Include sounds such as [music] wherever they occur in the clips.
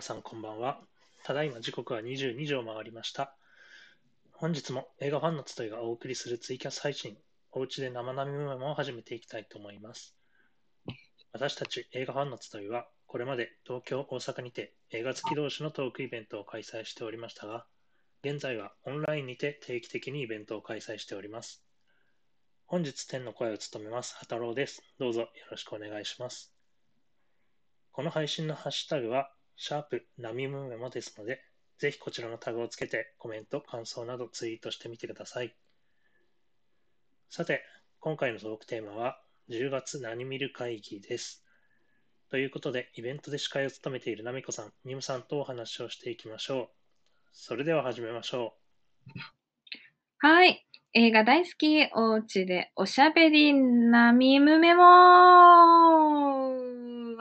皆さんこんばんは。ただいま時刻は22時を回りました。本日も映画ファンの集いがお送りするツイキャス配信、おうちで生並みメモを始めていきたいと思います。私たち映画ファンの集いは、これまで東京、大阪にて映画好き同士のトークイベントを開催しておりましたが、現在はオンラインにて定期的にイベントを開催しております。本日天の声を務めます、畑郎です。どうぞよろしくお願いします。この配信のハッシュタグは、シャープナミムメモですので、ぜひこちらのタグをつけてコメント、感想などツイートしてみてください。さて、今回のトークテーマは、10月何見る会議です。ということで、イベントで司会を務めているナミコさん、ニムさんとお話をしていきましょう。それでは始めましょうはい。映画大好き、おうちでおしゃべりなミムメモ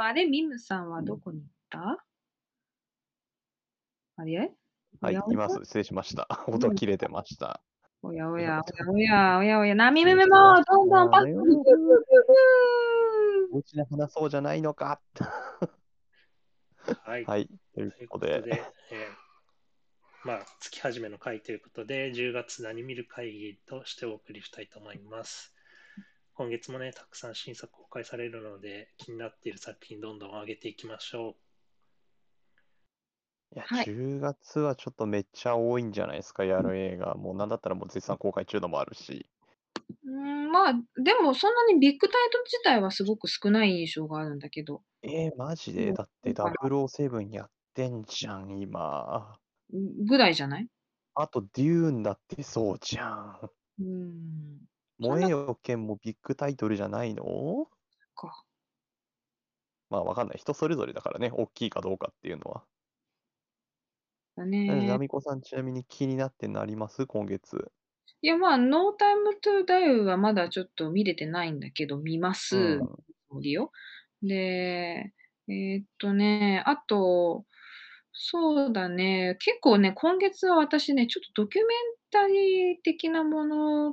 あれ、ミムさんはどこに行った？あれ？はい、います。失礼しました。[laughs] 音切れてました。おやおや、おやおや、おやおや、なみめめも、どんどんパッと。お家で話そうじゃないのか。う。[laughs] はい。はい、というということとで、えーまあ、月始めの回ということで、10月何見る会議としてお送りしたいと思います。今月もね、たくさん新作公開されるので、気になっている作品どんどん上げていきましょいや、はい10月はちょっとめっちゃ多いんじゃないですか、やる映画。もうなんだったらもう絶賛公開中のもあるし。うん、まあ、でもそんなにビッグタイトル自体はすごく少ない印象があるんだけど、えー、マジうんでだってだから007やってんじゃん、今。ぐらいじゃない？あと、デューンだってそうじゃん。うん。そんな燃えよ剣もビッグタイトルじゃないの？か。まあ、わかんない。人それぞれだからね、大きいかどうかっていうのは。だなねナ。ミコさん、ちなみに気になってんのあります？今月。いや、まあ、ノータイムトゥーダイはまだちょっと見れてないんだけど、見まうす。ん。で、えーっとね、あと、そうだね、結構ね、今月は私ね、ちょっとドキュメンタリー的なもの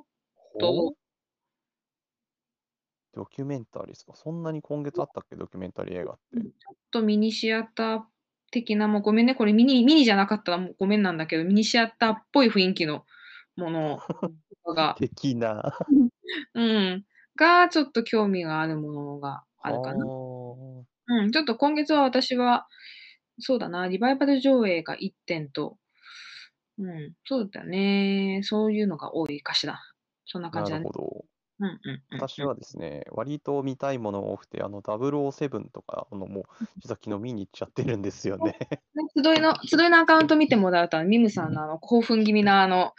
と、ほう？ドキュメンタリーですか？そんなに今月あったっけ？ドキュメンタリー映画って。ちょっとミニシアター的な、もうごめんね、これミニ、ミニじゃなかったらもうごめんなんだけど、ミニシアターっぽい雰囲気のものが、[laughs] 的な。うん、がちょっと興味があるものがあるかな。はうん、ちょっと今月は私は、そうだな、リバイバル上映が1点と、うん、そうだね、そういうのが多いかしら。そんな感じだね。るほど。うんうんうん私はですね、割と見たいものが多くて、あの、007とか、あの、もう、実は昨日見に行っちゃってるんですよね。[laughs] ね集いの、集いのアカウント見てもらう？と、ミムさんのあの興奮気味なあの、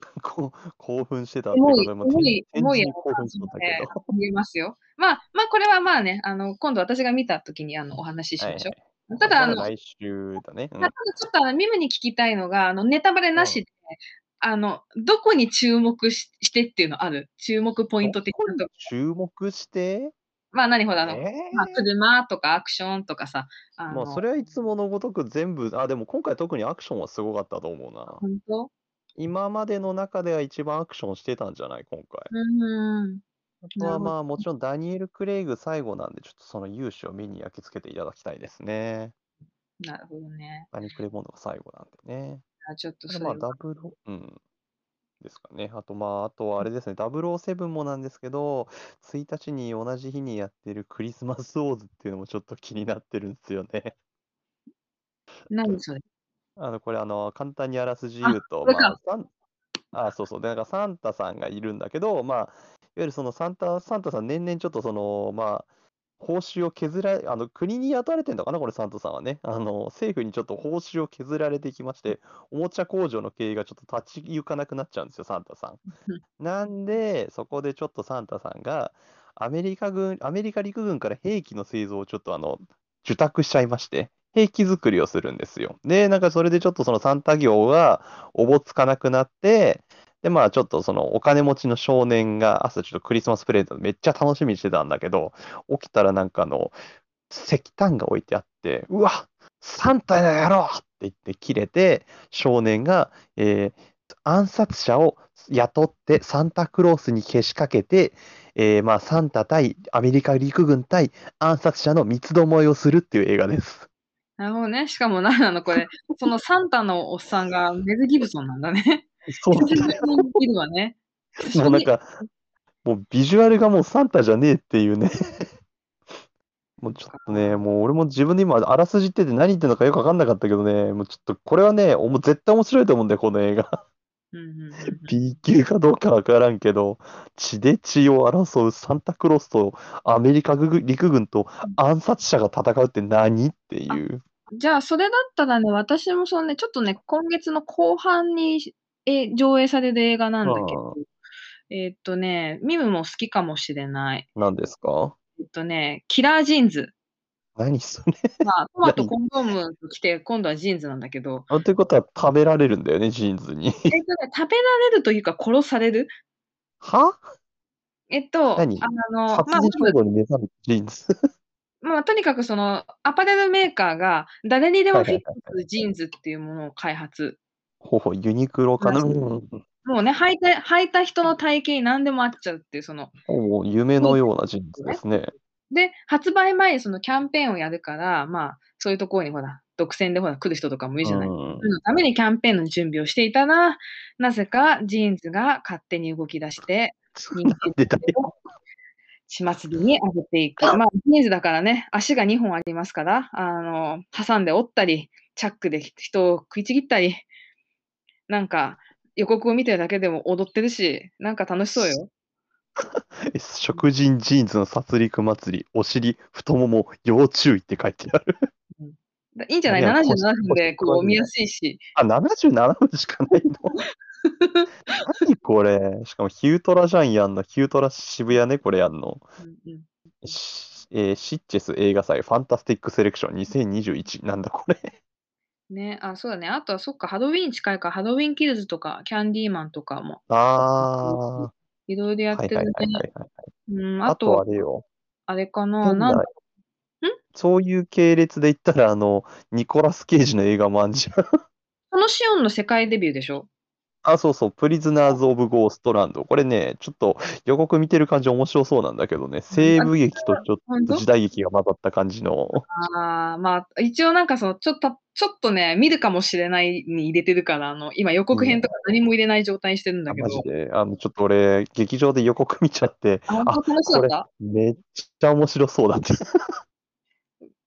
[laughs] こう興奮してたっていうか、重い、でも重い、天重い興奮しとったねけど。見えますよ。まあ、まあ、これはまあね、あの、今度私が見たときにあのお話ししはいましょう。はい。ただ、あの、来週だね。うんまあ、ただちょっとあのミムに聞きたいのが、あのネタバレなしで、あの、どこに注目ししてっていうのある？注目ポイントど的なと注目して？まあ何ほら、あの、えまあ、車とかアクションとかさ、あまあ、それはいつものごとく全部、あ、でも今回特にアクションはすごかったと思うな。本当？今までの中では一番アクションしてたんじゃない？今回。うん。あとはまあもちろんダニエル・クレイグ最後なんで、ちょっとその勇姿を目に焼き付けていただきたいですね。なるほどね。ダニエル・クレイボンドが最後なんでね。あちょっとでまあそれは。ダブル、うん。ですかね。あとまあ、あとはあれですね、007もなんですけど、1日に同じ日にやってるクリスマス・ウォーズっていうのもちょっと気になってるんですよね。何それ？[laughs] あの、これあの、簡単にあらすじあ言うと、こまあ、サン、あ、そうそう。で、なんかサンタさんがいるんだけど、まあ、いわゆるそのサンタ、サンタさん年々ちょっとその、まあ、報酬を削られ、あの、国に雇われてんのかな、これサンタさんはね。あの、政府にちょっと報酬を削られていきまして、おもちゃ工場の経営がちょっと立ち行かなくなっちゃうんですよ、サンタさん。なんで、そこでちょっとサンタさんが、アメリカ軍、アメリカ陸軍から兵器の製造をちょっとあの、受託しちゃいまして、兵器作りをするんですよ。で、なんかそれでちょっとそのサンタ業がおぼつかなくなって、で、まあちょっとそのお金持ちの少年が朝ちょっとクリスマスプレゼントめっちゃ楽しみにしてたんだけど、起きたらなんかあの、石炭が置いてあって、うわサンタやろうって言って切れて、少年が、えー暗殺者を雇ってサンタクロースにけしかけて、えーまあ、サンタ対アメリカ陸軍対暗殺者の三つどもえをするっていう映画です。なるほどね。しかもなんなのこれ、そのサンタのおっさんがメズ・ギブソンなんだね。そうだね。いるわね。もうなんか、もうビジュアルがもうサンタじゃねえっていうね。[laughs] もうちょっとね、もう俺も自分で今、あらすじってて何言ってんのかよくわかんなかったけどね、もうちょっとこれはね、もう絶対面白いと思うんだよ、この映画。B 級かどうかわからんけど、血で血を争うサンタクロースとアメリカ軍陸軍と暗殺者が戦うって何っていう。じゃあ、それだったらね、私もそのね、ちょっとね、今月の後半にえ上映される映画なんだけど、えーっとね、ミムも好きかもしれない。何ですか？えっとね、キラージーンズ。何それ？まあ、トマト、何？コンドームと来て、今度はジーンズなんだけど、あということは食べられるんだよね、ジーンズに。えっとね、食べられるというか殺される？は？えっと、あ何の、まあ、まず殺人衝動に目覚めたジーンズ？まあ、とにかくその、アパレルメーカーが誰にでもフィットはいするジーンズっていうものを開発。ほうほう、ユニクロかな？もうね、履いた、履いた人の体型に何でも合っちゃうっていう、その、もう夢のようなジーンズですね。で、発売前にそのキャンペーンをやるから、まあ、そういうところにほら、独占でほら、来る人とかもいるじゃない。うんそのためにキャンペーンの準備をしていたら、なぜかジーンズが勝手に動き出して、人間出たよ。を血祭りに上げていく。[laughs] まあ、ジーンズだからね、足が2本ありますから、あの、挟んで折ったり、チャックで人を食いちぎったり、なんか、予告を見てるだけでも踊ってるし、なんか楽しそうよ。[laughs] 食人ジーンズの殺戮祭り、お尻、太もも、要注意って書いてある。だいいんじゃない？いや ?77 分腰でこ腰う見やすいし。あ、77分しかないの？[laughs] 何これ？しかもヒュートラじゃんやんの。ヒュートラ渋谷ね、これやんの。うんうんしえーシッチェス映画祭ファンタスティックセレクション2021。なんだこれ？ね、あ、そうだね。あとはそっか、ハロウィン近いから、ハロウィンキルズとか、キャンディーマンとかも、あいろいろやあ、はいはいってるね。はいはいはい。うん、ああと、とあれよ。あれかな、変ななんそういう系列で言ったら、あの、ニコラス・ケイジの映画もあんじゃん。そのシオンの世界デビューでしょ？あ、そうそう、プリズナーズ・オブ・ゴーストランド。これね、ちょっと予告見てる感じ面白そうなんだけどね、西部劇とちょっと時代劇が混ざった感じの。ああ、まあ、一応なんかその、ちょっと、ちょっとね、見るかもしれないに入れてるから、あの、今予告編とか何も入れない状態にしてるんだあけど。マジで、あの、ちょっと俺、劇場で予告見ちゃって、あ、楽しそうこれだっためっちゃ面白そうだって。[laughs]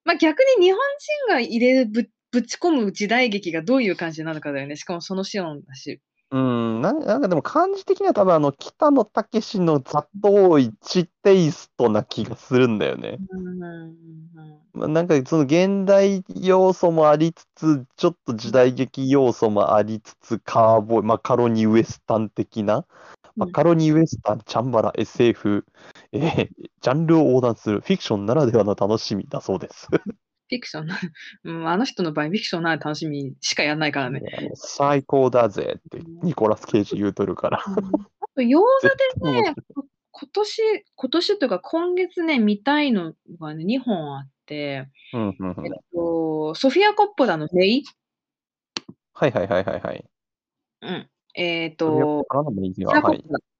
まあ逆に日本人が入れるぶ、ぶち込む時代劇がどういう感じなのかだよね。しかもそのシオンだし。うん、なんなんかでも感じ的には多分あの、北野武のざっと多いチテイストな気がするんだよね。まあなんかその現代要素もありつつ、ちょっと時代劇要素もありつつ、カーボーイ、マカロニウエスタン的な、マカロニウエスタン、チャンバラ、SF、えージャンルを横断するフィクションならではの楽しみだそうです。フィクション。な、うん、あの人の場合、フィクションなら楽しみしかやんないからね。最高だぜってニコラス・ケイジ言うとるから。うん。あと、洋画でね、こ今年、今年というか今月ね、見たいのがね、2本あって、うんうんうん。えっと、ソフィア・コッポラのメイ、はいはいはいはいはい。うん、えっそれと、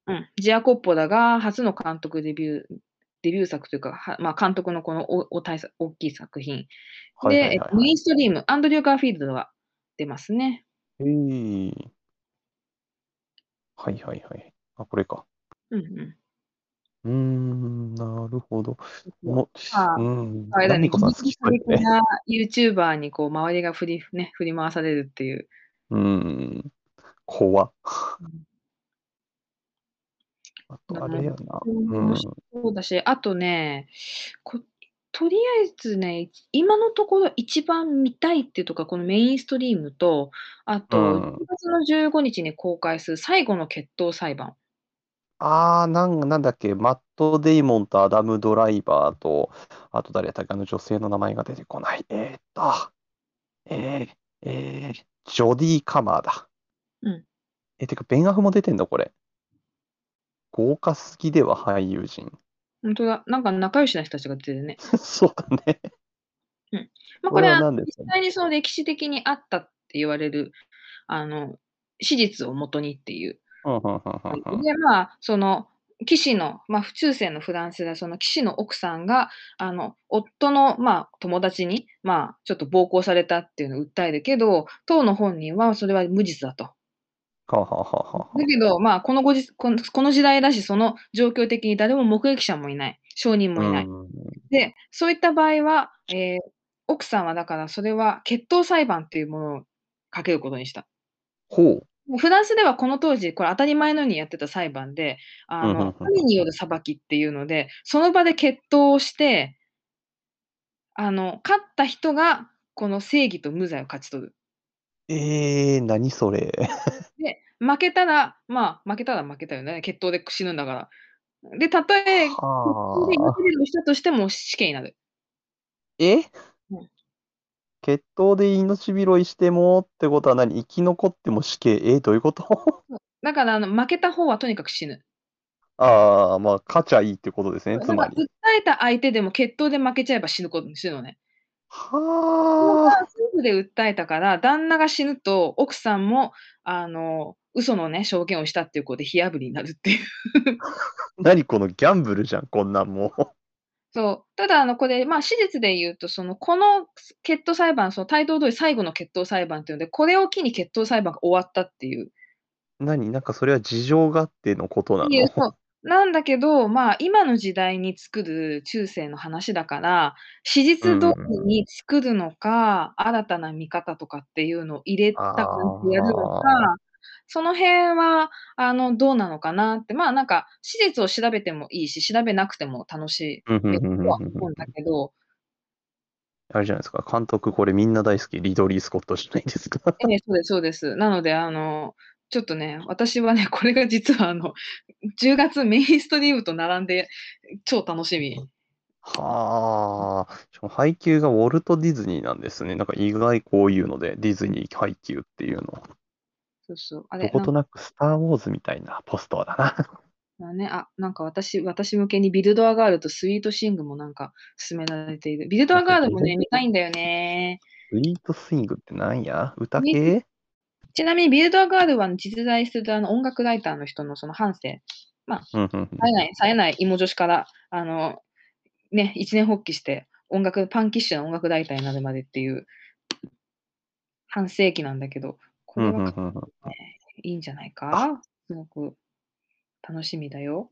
うん、ジアコッポラが初の監督デビュー、デビュー作というか、はまあ、監督のこのおお大作大きい作品。で、はいはいはいはいえっとメインストリーム、アンドリュー・ガーフィールドが出ますね。えーはいはいはい。あ、これか。うんうん。うーん、なるほど。もまあうん、あれだね、好きそうですね。な YouTuber にこう周りが振り,、ね、振り回されるっていう。うん、怖っ。うんあれやな。うんうん、そうだし、あとね、ことりあえずね、今のところ一番見たいっていうとか、このメインストリームと、あと、うん10月の15日に公開する最後の決闘裁判。あー、なんなんだっけ、マット・デイモンとアダム・ドライバーと、あと誰やったっけ、あの女性の名前が出てこない。えーっと、えー、えー、ジョディ・カマーだ。うん。え、てか、ベン・アフも出てんだ、これ。豪華すぎでは俳優陣。本当だ。なんか仲良しな人たちが出てるね。[laughs] そうだね。まあ、これは実際にその歴史的にあったって言われる、あの、史実をもとにっていう。うんうんうんうんうんで、まあ、その、騎士の、まあ、中世のフランスで、その騎士の奥さんが、あの、夫の、まあ、友達に、まあ、ちょっと暴行されたっていうのを訴えるけど、当の本人はそれは無実だと。はあはあはだけど、まあ、このごじこのこの時代だし、その状況的に誰も目撃者もいない、証人もいない。うんで、そういった場合は、えー奥さんはだからそれは決闘裁判っていうものをかけることにした。ほう。フランスではこの当時、これ当たり前のようにやってた裁判で、あの、神による裁きっていうので、その場で決闘をして、あの、勝った人がこの正義と無罪を勝ち取る。えー、何それ。で、負けたら、まあ、負けたら負けたよね。決闘で死ぬんだから。で、たとえ、決闘ではあ。命拾いしたとしても死刑になる。え？うん決闘で命拾いしてもってことは何？生き残っても死刑？えどういうこと？だから、あの、負けた方はとにかく死ぬ。ああ、まあ、勝ちゃいいってことですね、つまり。訴えた相手でも決闘で負けちゃえば死ぬこと死ぬのね。はあ。夫婦で訴えたから、旦那が死ぬと、奥さんも、あの、嘘のね、証言をしたっていうことで火あぶりになるっていう。[laughs] 何このギャンブルじゃん、こんなんもう。そう。ただ、あの、これ、まあ、史実で言うと、その、この決闘裁判、その、タイトル通り最後の決闘裁判っていうので、これを機に決闘裁判が終わったっていう。何なんかそれは事情があってのことなの？なんだけど、まあ、今の時代に作る中世の話だから、史実通りに作るのか、新たな見方とかっていうのを入れた感じでやるのかあ、その辺は、あの、どうなのかなって、まあ、なんか、史実を調べてもいいし、調べなくても楽しいとは思うんだけど、あれじゃないですか、監督これみんな大好き、リドリー・スコットじゃないですか。[laughs] ええ、そうですそうです。なので、あの、ちょっとね、私はね、これが実はあの、10月メインストリームと並んで超楽しみ。はあ。しかも配給がウォルト・ディズニーなんですね。なんか意外こういうので、ディズニー配給っていうの。そうそう。あどれ、ことなくスター・ウォーズみたいなポスターだな。かね、あ、なんか私、私向けにビルドアガールとスイートシングもなんか勧められている。ビルドアガールもね、[laughs] 見たいんだよね。スイートスイングってなんや？歌ね系？ちなみにビルドアガールは実在するあの音楽ライターの人のその半生、うんうんうん冴えない、冴えない芋女子から、あの、ね、一年発起して、音楽、パンキッシュな音楽ライターになるまでっていう、半世紀なんだけど、こうんれはうんうんうんいいんじゃないか？すごく楽しみだよ。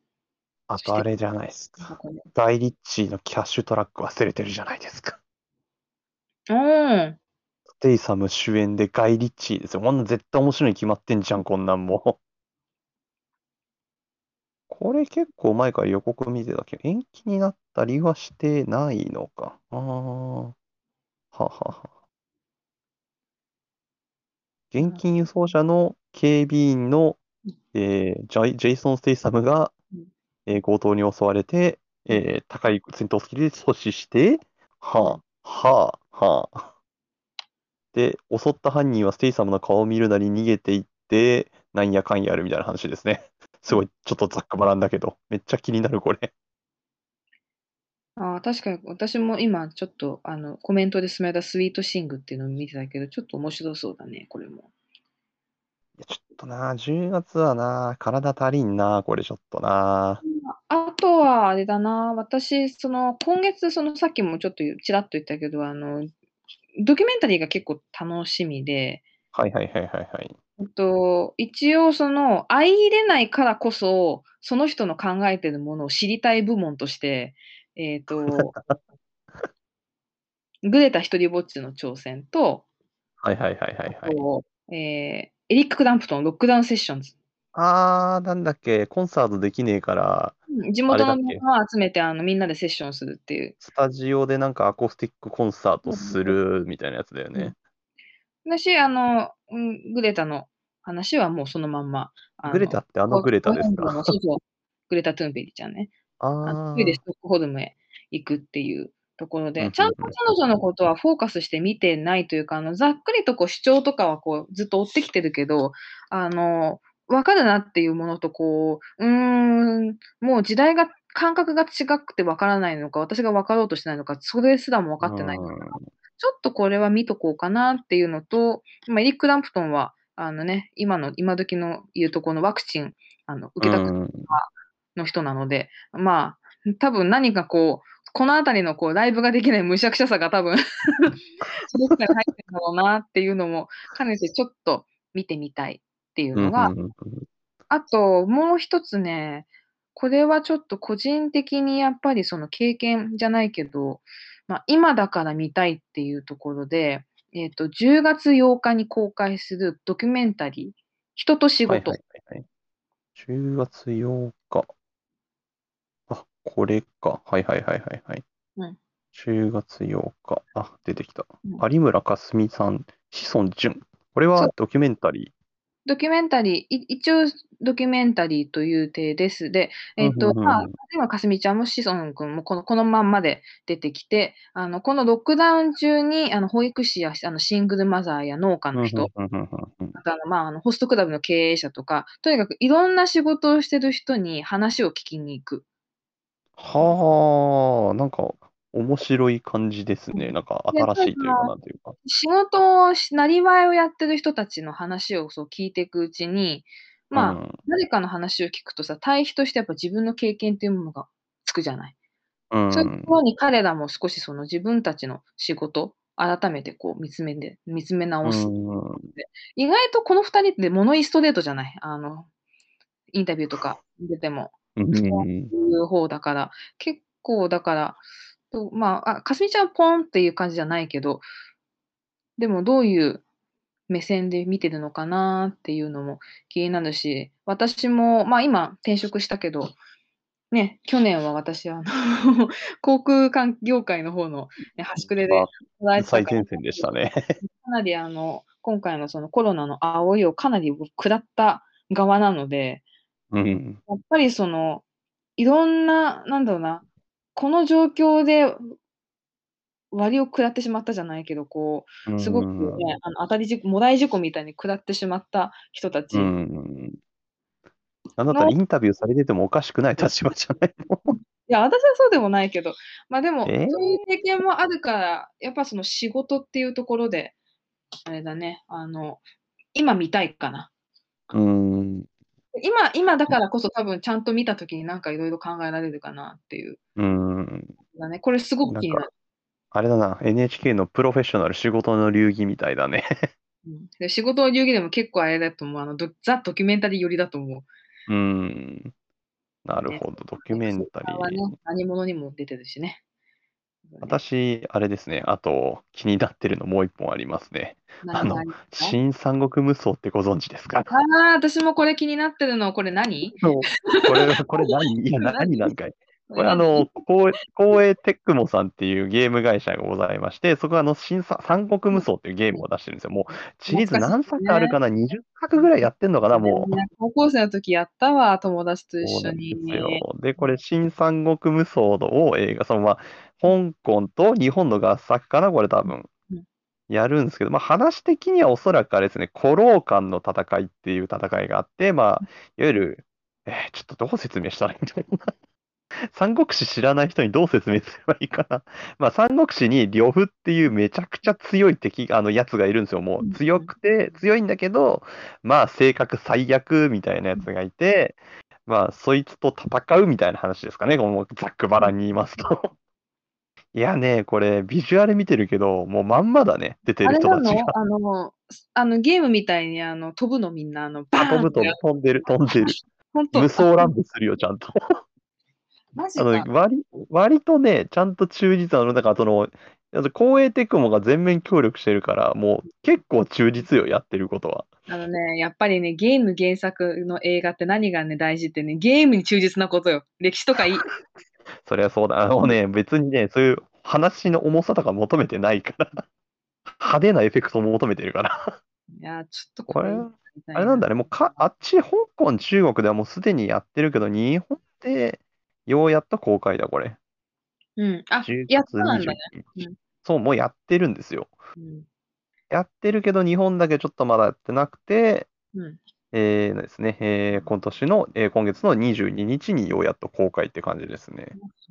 あとあれじゃないですか。これガイ・リッチーのキャッシュトラック忘れてるじゃないですか。うん。ステイサム主演でガイ・リッチーですよ。こんなん絶対面白いに決まってんじゃん、こんなんもう。[laughs] これ結構前から予告見てたけど、延期になったりはしてないのか。ああ。ははは。現金輸送車の警備員の、えージャイジェイソン・ステイサムがうん、えー強盗に襲われて、えー高い戦闘スキルで阻止して、はあ、はあ、はあ。で、襲った犯人はステイサムの顔を見るなり逃げていって、なんやかんやるみたいな話ですね。すごい、ちょっとざっくばらんだけど、めっちゃ気になる、これ。ああ、確かに私も今ちょっとあのコメントで進めたスイートシングっていうのを見てたけど、ちょっと面白そうだね、これも。いやちょっとな、10月はな、体足りんな、これちょっとな。あとはあれだな、私、その今月、そのさっきもちょっとちらっと言ったけど、あの、ドキュメンタリーが結構楽しみで、はいはいはいはいはい。えっと、一応その相入れないからこそ、その人の考えてるものを知りたい部門として、えっと、グレタ一人ぼっちの挑戦と、はいはいはいはいはい。とえーエリック・クランプトン、ロックダウンセッションズ。あー、なんだっけ、コンサートできねえから、うん地元のあれだっけ仲間を集めてあのみんなでセッションするっていう。スタジオでなんかアコースティックコンサートするみたいなやつだよね。私、あの、うんグレタの話はもうそのまんま。グレタってあのグレタですか？そうそうグレタ・トゥーンベリちゃんね。あのあ一人でーストックホルムへ行くっていうところで、ちゃんと彼女のことはフォーカスして見てないというか、あのざっくりとこう主張とかはこうずっと追ってきてるけど、あの、わかるなっていうものとこう、うーん、もう時代が、感覚が違くてわからないのか、私が分かろうとしてないのか、それすらも分かってないのか。うん。ちょっとこれは見とこうかなっていうのと、まあ、エリック・ランプトンは、あのね、今の、今時の言うとこのワクチン、あの、受けたくうんの人なので、まあ、多分何かこう、この辺りのこうライブができないむしゃくしゃさが多分その中に入ってるんだろうなっていうのも兼ねてちょっと見てみたいっていうのが、あともう一つね、これはちょっと個人的にやっぱりその経験じゃないけど、まあ、今だから見たいっていうところで、えっ、と、10月8日に公開するドキュメンタリー、人と仕事。はいはいはいはい。10月8日。あ、これか。はいはいはいはいはい。うん10月8日。あ、出てきた。うん有村架純さん、志尊淳。これはドキュメンタリドキュメンタリー、い一応ドキュメンタリーという体です。で、えっ、と、うんうんうんまあ、今、かすみちゃんも志尊君もこのこのまんまで出てきて、あの、このロックダウン中に、あの、保育士やあのシングルマザーや農家ー。の人、うんうんうんあとあの、まあ、あの、ホストクラブの経営者とか、とにかくいろんな仕事をしてる人に話を聞きに行く。はあ、なんか面白い感じですね。なんかで新しいというか、なんというか。仕事をし、なりわいをやってる人たちの話をそう聞いていくうちに、まあ、うん誰かの話を聞くとさ、対比としてやっぱ自分の経験っていうものがつくじゃない。うんそういうところに彼らも少しその自分たちの仕事、改めてこう見つめて、見つめ直す。うん意外とこの二人って物言いストレートじゃない？あの、インタビューとか見てても。うんいう方だから、結構だから、とまあ、あ、かすみちゃんはポンっていう感じじゃないけど、でもどういう目線で見てるのかなっていうのも気になるし、私も、まあ今転職したけど、ね、去年は私はあの [laughs] 航空関業界の方の、ね、端くれでまあ最前線でしたね。かなりあの、今回のそのコロナの煽りをかなり食らった側なので、うん。やっぱりその、いろんな、なんだろうな、この状況で割を食らってしまったじゃないけど、こう、すごくうんね、あの当たり事故、もらい事故みたいに食らってしまった人たち、うん。なんだったらインタビューされててもおかしくない立場じゃないの？いや、私はそうでもないけど、まあでも、え？ーそういう経験もあるから、やっぱその仕事っていうところで、あれだね、あの、今見たいかな。うん。今、今だからこそ多分ちゃんと見たときになんかいろいろ考えられるかなっていう。うん。だね、これすごく気になる。あれだな、NHK のプロフェッショナル仕事の流儀みたいだね。[laughs] うんで仕事の流儀でも結構あれだと思う。あのドザ・ドキュメンタリー寄りだと思う。うん。なるほど、ドキュメンタリはねー。、何者にも出てるしね。私、あれですね、あと気になってるのもう一本ありますね。あの新三国無双ってご存知ですか？ああ、私もこれ気になってるの。これ何？これ、これ何？いや、[laughs] 何？なんかい？これあの、光栄光栄テックモさんっていうゲーム会社がございまして、そこはあの、新三三国無双っていうゲームを出してるんですよ。もう、シリーズ何作あるかな ?20 作ぐらいやってんのかな？もう。ね高校生の時やったわ、友達と一緒そうなんでに。すよ。で、これ、新三国無双を映画、そのまあ、香港と日本の合作かなこれ多分うん。やるんですけど、まあ話的にはおそらくあれですね、古老間の戦いっていう戦いがあって、まあ、いわゆる、えーちょっとどう説明したらいいんだろうな。[laughs] 三国志知らない人にどう説明すればいいかな。[laughs] まあ、三国志に呂布っていうめちゃくちゃ強い敵、あの、やつがいるんですよ。もう強くて、強いんだけど、まあ、性格最悪みたいなやつがいて、まあ、そいつと戦うみたいな話ですかね。このざっくばらんに言いますと。いやね、これ、ビジュアル見てるけど、もうまんまだね、出てあれなる人たちが。の？[laughs] あの、あのゲームみたいにあの飛ぶのみんな、あの、バあ、飛ぶとーンって飛んでる、飛んでる。[laughs] 本当無双乱舞するよ、ちゃんと。[laughs] マジあのか。割割とね、ちゃんと忠実なの、だからその、あと光栄テクモが全面協力してるから、もう結構忠実よ、やってることは。あのね、やっぱりね、ゲーム原作の映画って何がね、大事ってね、ゲームに忠実なことよ。歴史とかいい。そりゃそうだ。あのね、別にね、そういう話の重さとか求めてないから、派手なエフェクトも求めてるから。いや、ちょっとこれあれなんだね、もうか、あっち、香港、中国ではもうすでにやってるけど、日本でようやっと公開だ、これ。うん。あ10、やっ月たなんだね。22日うんそう、もうやってるんですよ。うん。やってるけど、日本だけちょっとまだやってなくて、うん。えーですね、えー今年の、えー今月の22日にようやっと公開って感じですね。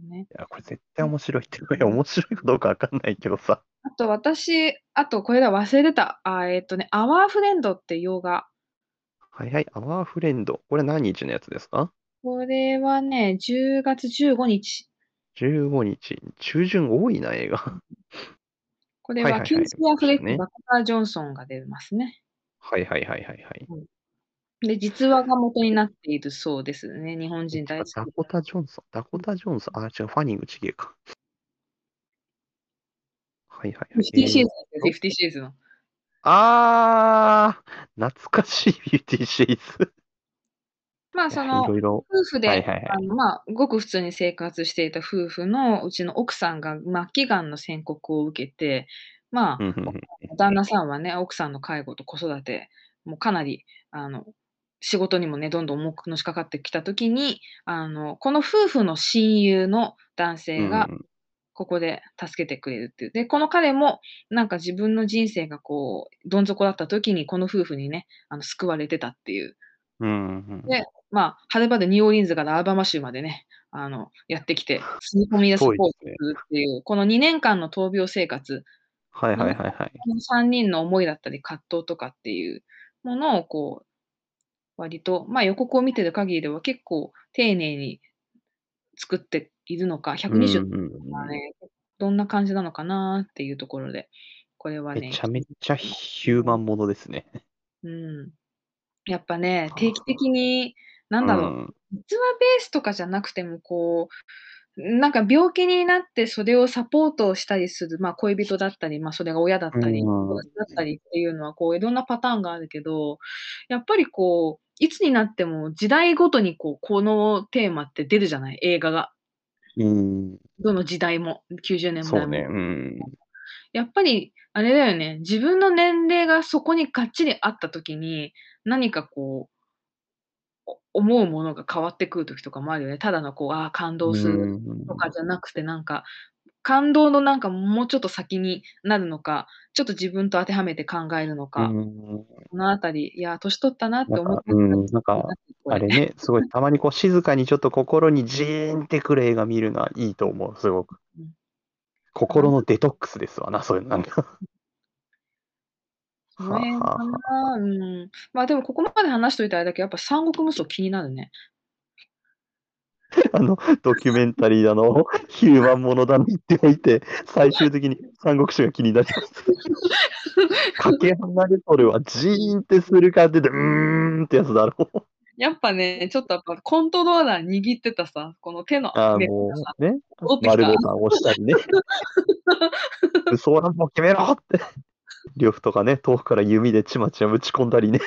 ね、いや、これ絶対面白いって、いや、面白いかどうかわかんないけどさ。あと私、あとこれだ忘れてた。あえっ、とね、アワーフレンドって洋画。はいはい、アワーフレンド。これ何日のやつですか？これはね、10月15日。15日。中旬多いな、映画。これはケイシー・アフレック、ねダコタ・ジョンソンが出ますね。はいはいはいはいはい。で、実話が元になっているそうですね。日本人大好き。ダコタ・ジョンソン？ダコタ・ジョンソン？あ、違う、ファニングちげえか。はいはいはい。フィフティシェイズえーフィフティシェイズの。あー、懐かしいフィフティシェイズ。まあ、その、いろいろ。夫婦で、はいはいはいあのまあ、ごく普通に生活していた夫婦のうちの奥さんが末期がんの宣告を受けて、まあ旦那さんはね、奥さんの介護と子育て、もうかなり、あの、仕事にもね、どんどん重くのしかかってきたときに、あの、この夫婦の親友の男性がうんここで助けてくれるっていう。で、この彼も、なんか自分の人生がこう、どん底だった時に、この夫婦にね、あの、救われてたっていう。でまあ、はるばるニューオーリンズからアラバマ州までね、あの、やってきて、住み込みでサポートするっていう、この2年間の闘病生活、はいはいはいはい。この3人の思いだったり葛藤とかっていうものをこう、割と、まあ予告を見てる限りでは結構丁寧に作っているのか、120うんうんうんがね、どんな感じなのかなっていうところで、これはね、めちゃめちゃヒューマンものですね。うん。やっぱね、定期的に、なんだろう、うん。実話ベースとかじゃなくても、こう、なんか病気になってそれをサポートしたりする、まあ恋人だったり、まあそれが親だったり、だったりっていうのは、こういろんなパターンがあるけど、やっぱりこう、いつになっても時代ごとにこう、このテーマって出るじゃない？映画が。うん、どの時代も、90年代も。そうね。うん。やっぱり、あれだよね、自分の年齢がそこにがっちりあったときに、何かこう、お思うものが変わってくるときとかもあるよね。ただのこう、ああ、感動するうんとかじゃなくて、なんか、感動のなんかもうちょっと先になるのか、ちょっと自分と当てはめて考えるのか、うんこのあたり、いや、年取ったなって思ってなんか、うん、なんか、あれね、すごい、たまにこう静かにちょっと心にジーンってくる映画見るのはいいと思う、すごくうん。心のデトックスですわな、そういうのなんか。その辺かな、うん。まあでもここまで話しといたあれだけど、やっぱ三国無双気になるね。あの、ドキュメンタリーだの、ヒューマンものだの言っておいて、最終的に三国志が気になります。かけ離れとるはジーンってする感じで、うーんってやつだろう。やっぱね、ちょっとやっぱコントローラー握ってたさ、この手のああ、ねもうね、丸ボタン押したりね。武装乱暴決めろって。呂布とかね、遠くから弓でちまちま打ち込んだりね。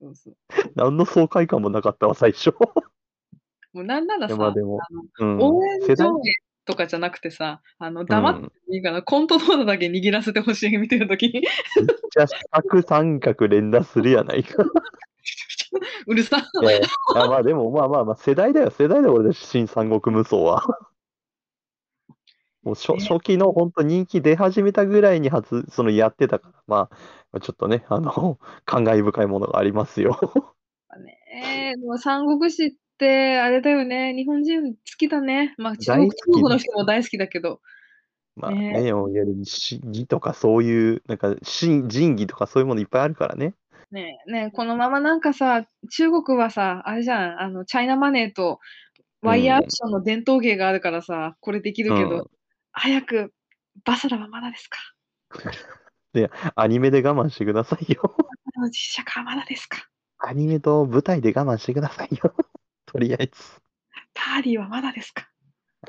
そうそう何の爽快感もなかったわ、最初。もうなんならさ、まあでもうん応援上映とかじゃなくてさ、あの黙ってうんいいから、コントローラーだけ握らせてほしい、見てるときに。じゃあ、四角三角連打するやないか。[laughs] うるさ。いやいやまあでも、まあまあまあ、世代だよ、世代だよ、俺たち、新三国無双は。[laughs] もう初ね初期の本当人気出始めたぐらいに初、そのやってたから、まあ、ちょっとね、あの、[laughs] 感慨深いものがありますよ。ねえ、でも三国志って、あれだよね、日本人好きだね。まあ、中国の人も大好きだけど。まあねね、いわゆる詩義とかそういう、なんか、神神義とかそういうものいっぱいあるからね。ねえ、ねえこのままなんかさ、中国はさ、あれじゃん、あの、チャイナマネーとワイヤーアクションの伝統芸があるからさ、これできるけど、うん早く、バサラはまだですか？[laughs] アニメで我慢してくださいよ。[laughs] 実写化はまだですか？アニメと舞台で我慢してくださいよ。とりあえず。パーリーはまだですか？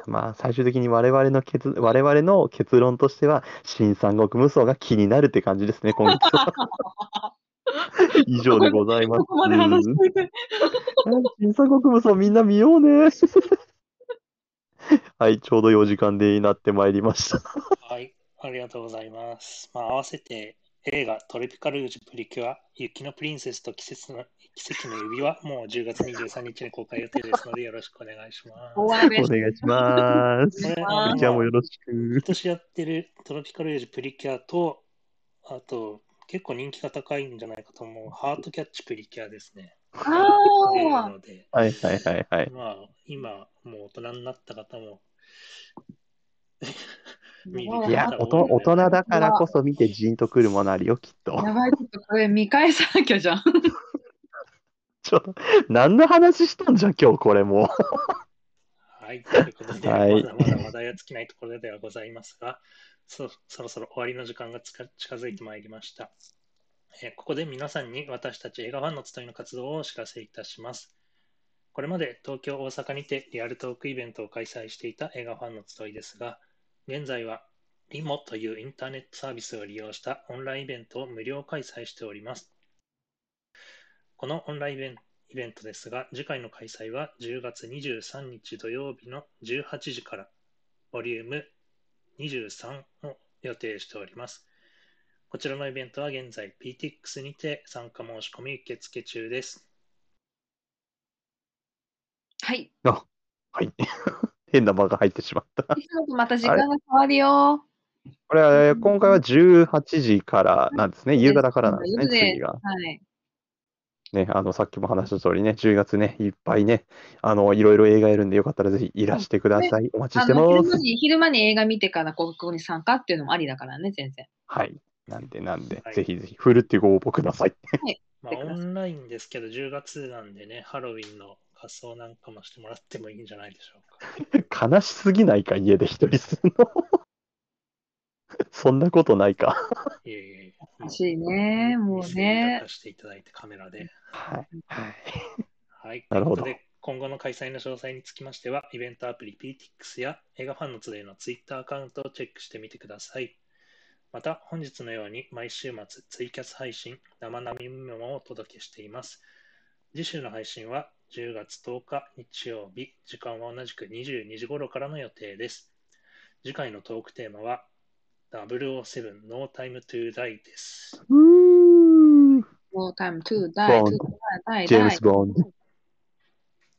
まあ、最終的に我々の結、我々の結論としては、新三国無双が気になるって感じですね、今月は。[laughs] 以上でございます。ここまで話して。うん新三国無双みんな見ようね。[laughs] はい、ちょうど4時間でなってまいりました。はい、ありがとうございます。まあ、合わせて映画トロピカルージュプリキュア、雪のプリンセスと季節の奇跡の指輪、もう10月23日に公開予定ですので、よろしくお願いします。お願いします。これあーじゃあもよろしく今。年やってるトロピカルエイジプリキュアと、あと結構人気が高いんじゃないかと思うハートキャッチプリキュアですね。あ出るあので、はいはいはいはい。まあ今もう大人になった方も [laughs] 見るいや、おと大人だからこそ見てジーンとくるものあるよ、きっと。やばい、ちょっとこれ見返さなきゃじゃん。ちょっと、何の話したんじゃん、今日これもう。はい。ということで、はいまだまだ話題は尽きないところではございますが、そそろそろ終わりの時間が近づいてまいりました。えーここで皆さんに私たち映画ファンの集いの活動をお知らせいたします。これまで東京、大阪にてリアルトークイベントを開催していた映画ファンの集いですが、現在はリモというインターネットサービスを利用したオンラインイベントを無料開催しております。このオンラインイベントですが、次回の開催は10月23日土曜日の18時から、ボリューム23を予定しております。こちらのイベントは現在 PTX にて参加申し込み受付中です。はい。はい。[laughs] 変な間が入ってしまった。また時間が変わるよ。これは、今回は18時からなんですね。夕方からなんですね、次が。はい。ね、あの、さっきも話した通りね、10月ね、いっぱいね、あの、いろいろ映画やるんで、よかったらぜひいらしてください。お待ちしてあのます。昼間に昼間に映画見てからここに参加っていうのもありだからね、全然。はい。なんで、なんでは、いぜひぜひ、ふるってご応募ください。[laughs] まあ、オンラインですけど、10月なんでね、ハロウィンの仮装なんかもしてもらってもいいんじゃないでしょうか。[laughs] 悲しすぎないか、家で一人するの。[laughs] そんなことないか。いえいえいえ。欲しいね、もう見ね。せしていただいてカメラで。はい。はい。はい。なるほどということで、今後の開催の詳細につきましては、イベントアプリ PTX や映画ファンの集いの Twitter アカウントをチェックしてみてください。また、本日のように毎週末ツイキャス配信、生並みメモをお届けしています。次週の配信は10月10日日曜日、時間は同じく22時頃からの予定です。次回のトークテーマは007 No Time to Die です。うー No time to die, to die, ジェー die, ムス・ボンド。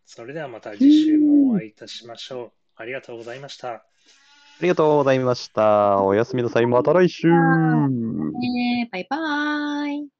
それではまた次週もお会いいたしましょう。ありがとうございました。ありがとうございました。おやすみなさい。また来週。ねバイバーイ。